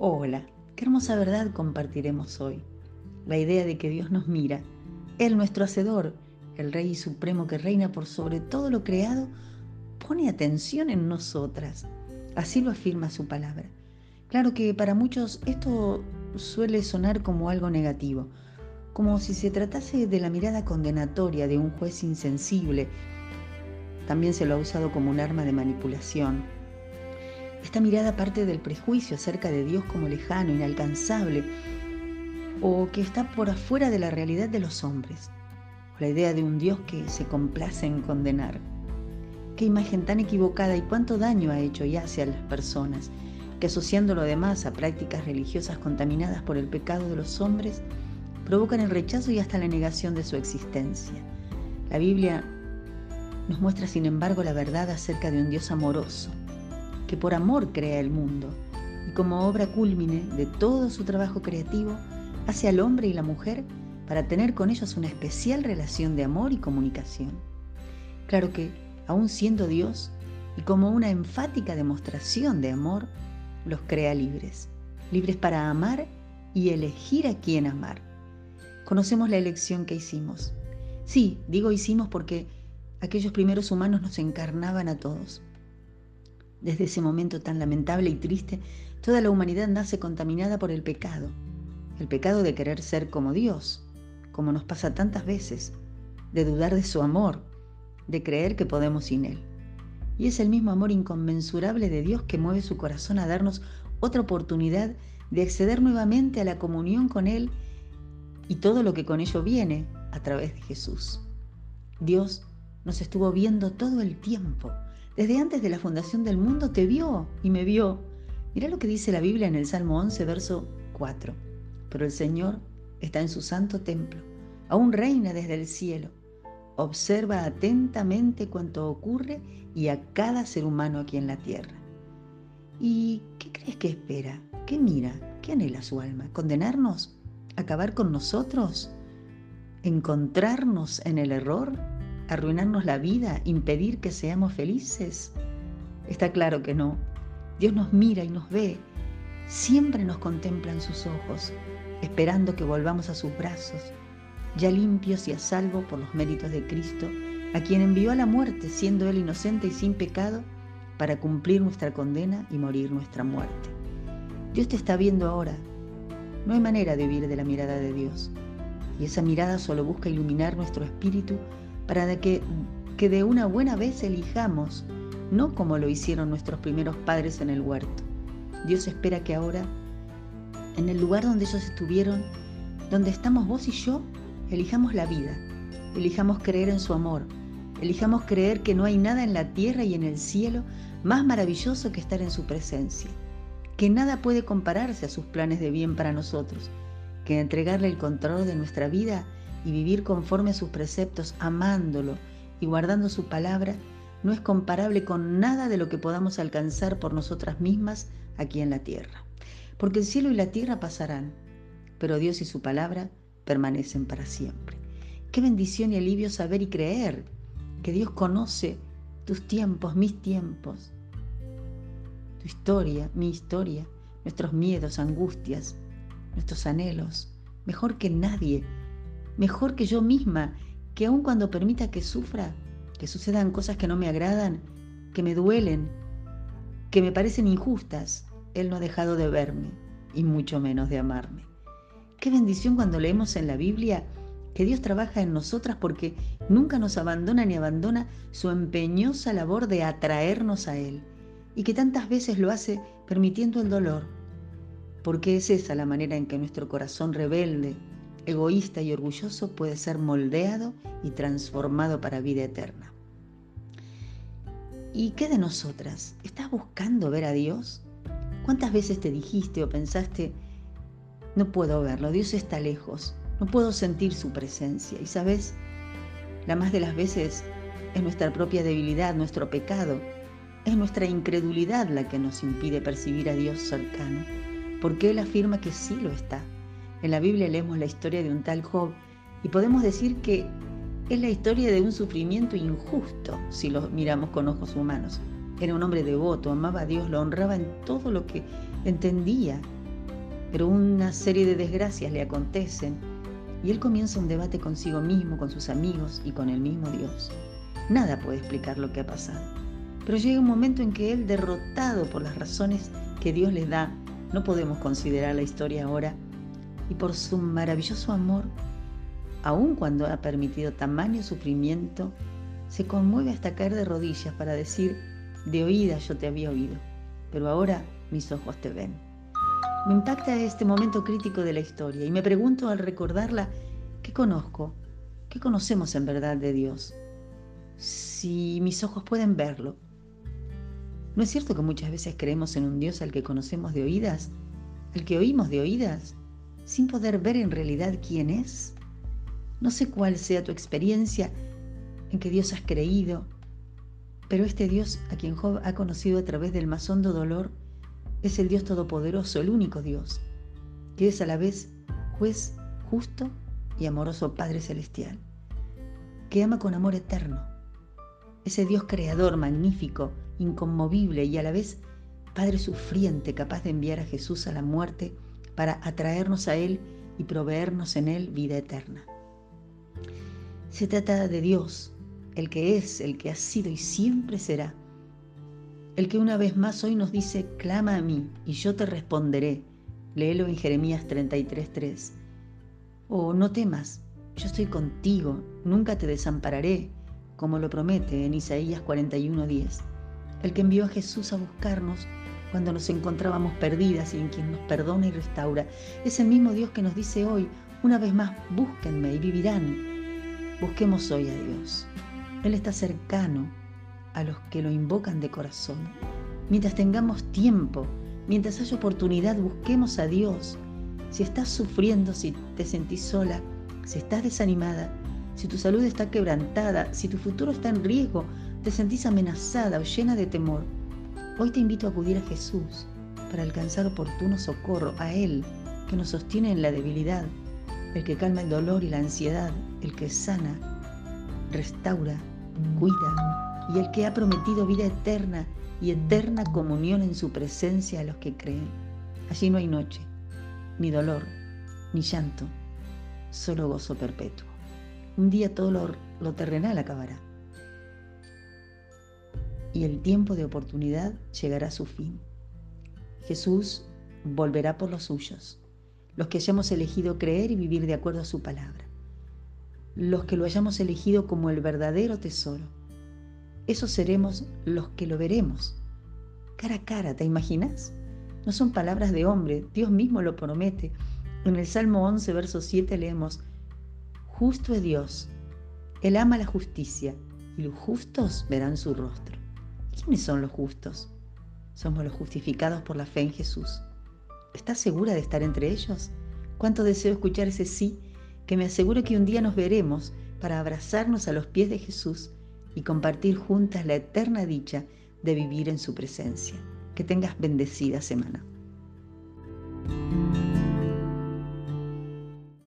Hola, qué hermosa verdad compartiremos hoy. La idea de que Dios nos mira, Él nuestro Hacedor, el Rey Supremo que reina por sobre todo lo creado, pone atención en nosotras. Así lo afirma su palabra. Claro que para muchos esto suele sonar como algo negativo, como si se tratase de la mirada condenatoria de un juez insensible. También se lo ha usado como un arma de manipulación esta mirada parte del prejuicio acerca de Dios como lejano, inalcanzable, o que está por afuera de la realidad de los hombres, o la idea de un Dios que se complace en condenar. Qué imagen tan equivocada y cuánto daño ha hecho y hace a las personas, que asociando lo demás a prácticas religiosas contaminadas por el pecado de los hombres, provocan el rechazo y hasta la negación de su existencia. La Biblia nos muestra, sin embargo, la verdad acerca de un Dios amoroso, que por amor crea el mundo y como obra cúlmine de todo su trabajo creativo hace al hombre y la mujer para tener con ellos una especial relación de amor y comunicación. Claro que, aun siendo Dios, y como una enfática demostración de amor, los crea libres, libres para amar y elegir a quién amar. Conocemos la elección que hicimos. Sí, digo hicimos porque aquellos primeros humanos nos encarnaban a todos. Desde ese momento tan lamentable y triste, toda la humanidad nace contaminada por el pecado, el pecado de querer ser como Dios, como nos pasa tantas veces, de dudar de su amor, de creer que podemos sin Él. Y es el mismo amor inconmensurable de Dios que mueve su corazón a darnos otra oportunidad de acceder nuevamente a la comunión con Él y todo lo que con ello viene a través de Jesús. Dios nos estuvo viendo todo el tiempo desde antes de la fundación del mundo te vio y me vio. Mira lo que dice la Biblia en el Salmo 11, verso 4. Pero el Señor está en su santo templo, aún reina desde el cielo. Observa atentamente cuanto ocurre y a cada ser humano aquí en la tierra. ¿Y qué crees que espera? ¿Qué mira? ¿Qué anhela su alma? ¿Condenarnos? ¿Acabar con nosotros? ¿Encontrarnos en el error? Arruinarnos la vida, impedir que seamos felices? Está claro que no. Dios nos mira y nos ve, siempre nos contempla en sus ojos, esperando que volvamos a sus brazos, ya limpios y a salvo por los méritos de Cristo, a quien envió a la muerte, siendo Él inocente y sin pecado, para cumplir nuestra condena y morir nuestra muerte. Dios te está viendo ahora. No hay manera de huir de la mirada de Dios. Y esa mirada solo busca iluminar nuestro espíritu para que, que de una buena vez elijamos, no como lo hicieron nuestros primeros padres en el huerto. Dios espera que ahora, en el lugar donde ellos estuvieron, donde estamos vos y yo, elijamos la vida, elijamos creer en su amor, elijamos creer que no hay nada en la tierra y en el cielo más maravilloso que estar en su presencia, que nada puede compararse a sus planes de bien para nosotros, que entregarle el control de nuestra vida y vivir conforme a sus preceptos, amándolo y guardando su palabra, no es comparable con nada de lo que podamos alcanzar por nosotras mismas aquí en la tierra. Porque el cielo y la tierra pasarán, pero Dios y su palabra permanecen para siempre. Qué bendición y alivio saber y creer que Dios conoce tus tiempos, mis tiempos, tu historia, mi historia, nuestros miedos, angustias, nuestros anhelos, mejor que nadie mejor que yo misma, que aun cuando permita que sufra, que sucedan cosas que no me agradan, que me duelen, que me parecen injustas, Él no ha dejado de verme y mucho menos de amarme. Qué bendición cuando leemos en la Biblia que Dios trabaja en nosotras porque nunca nos abandona ni abandona su empeñosa labor de atraernos a Él y que tantas veces lo hace permitiendo el dolor, porque es esa la manera en que nuestro corazón rebelde, egoísta y orgulloso puede ser moldeado y transformado para vida eterna. ¿Y qué de nosotras? ¿Estás buscando ver a Dios? ¿Cuántas veces te dijiste o pensaste, no puedo verlo, Dios está lejos, no puedo sentir su presencia? Y sabes, la más de las veces es nuestra propia debilidad, nuestro pecado, es nuestra incredulidad la que nos impide percibir a Dios cercano, porque Él afirma que sí lo está en la Biblia leemos la historia de un tal Job y podemos decir que es la historia de un sufrimiento injusto si lo miramos con ojos humanos. Era un hombre devoto, amaba a Dios, lo honraba en todo lo que entendía pero una serie de desgracias le acontecen y él comienza un debate consigo mismo, con sus amigos y con el mismo Dios. Nada puede explicar lo que ha pasado, pero llega un momento en que él, derrotado por las razones que Dios le da, no podemos considerar la historia ahora, y por su maravilloso amor, aun cuando ha permitido tamaño sufrimiento, se conmueve hasta caer de rodillas para decir, de oídas yo te había oído, pero ahora mis ojos te ven. Me impacta este momento crítico de la historia y me pregunto al recordarla, ¿qué conozco? ¿Qué conocemos en verdad de Dios? Si mis ojos pueden verlo. ¿No es cierto que muchas veces creemos en un Dios al que conocemos de oídas, al que oímos de oídas, sin poder ver en realidad quién es? No sé cuál sea tu experiencia en que Dios has creído, pero este Dios a quien Job ha conocido a través del más hondo dolor es el Dios todopoderoso, el único Dios, que es a la vez juez justo y amoroso Padre Celestial, que ama con amor eterno. Ese Dios creador, magnífico, inconmovible y a la vez Padre sufriente, capaz de enviar a Jesús a la muerte para atraernos a Él y proveernos en Él vida eterna. Se trata de Dios, el que es, el que ha sido y siempre será. El que una vez más hoy nos dice, clama a mí y yo te responderé. Léelo en Jeremías 33.3. O no temas, yo estoy contigo, nunca te desampararé, como lo promete en Isaías 41.10. El que envió a Jesús a buscarnos cuando nos encontrábamos perdidas y en quien nos perdona y restaura. Es el mismo Dios que nos dice hoy, una vez más, búsquenme y vivirán. Busquemos hoy a Dios. Él está cercano a los que lo invocan de corazón. Mientras tengamos tiempo, mientras haya oportunidad, busquemos a Dios. Si estás sufriendo, si te sentís sola, si estás desanimada, si tu salud está quebrantada, si tu futuro está en riesgo, te sentís amenazada o llena de temor, hoy te invito a acudir a Jesús para alcanzar oportuno socorro, a Él que nos sostiene en la debilidad, el que calma el dolor y la ansiedad, el que sana, restaura, cuida y el que ha prometido vida eterna y eterna comunión en su presencia a los que creen. Allí no hay noche, ni dolor, ni llanto, solo gozo perpetuo. Un día todo lo, lo terrenal acabará y el tiempo de oportunidad llegará a su fin. Jesús volverá por los suyos los que hayamos elegido creer y vivir de acuerdo a su palabra, los que lo hayamos elegido como el verdadero tesoro. Esos seremos los que lo veremos, cara a cara, ¿te imaginas? No son palabras de hombre, Dios mismo lo promete. En el Salmo 11, verso 7 leemos, Justo es Dios, Él ama la justicia y los justos verán su rostro. ¿Quiénes son los justos? Somos los justificados por la fe en Jesús. ¿Estás segura de estar entre ellos? Cuánto deseo escuchar ese sí que me asegure que un día nos veremos para abrazarnos a los pies de Jesús y compartir juntas la eterna dicha de vivir en su presencia. Que tengas bendecida semana.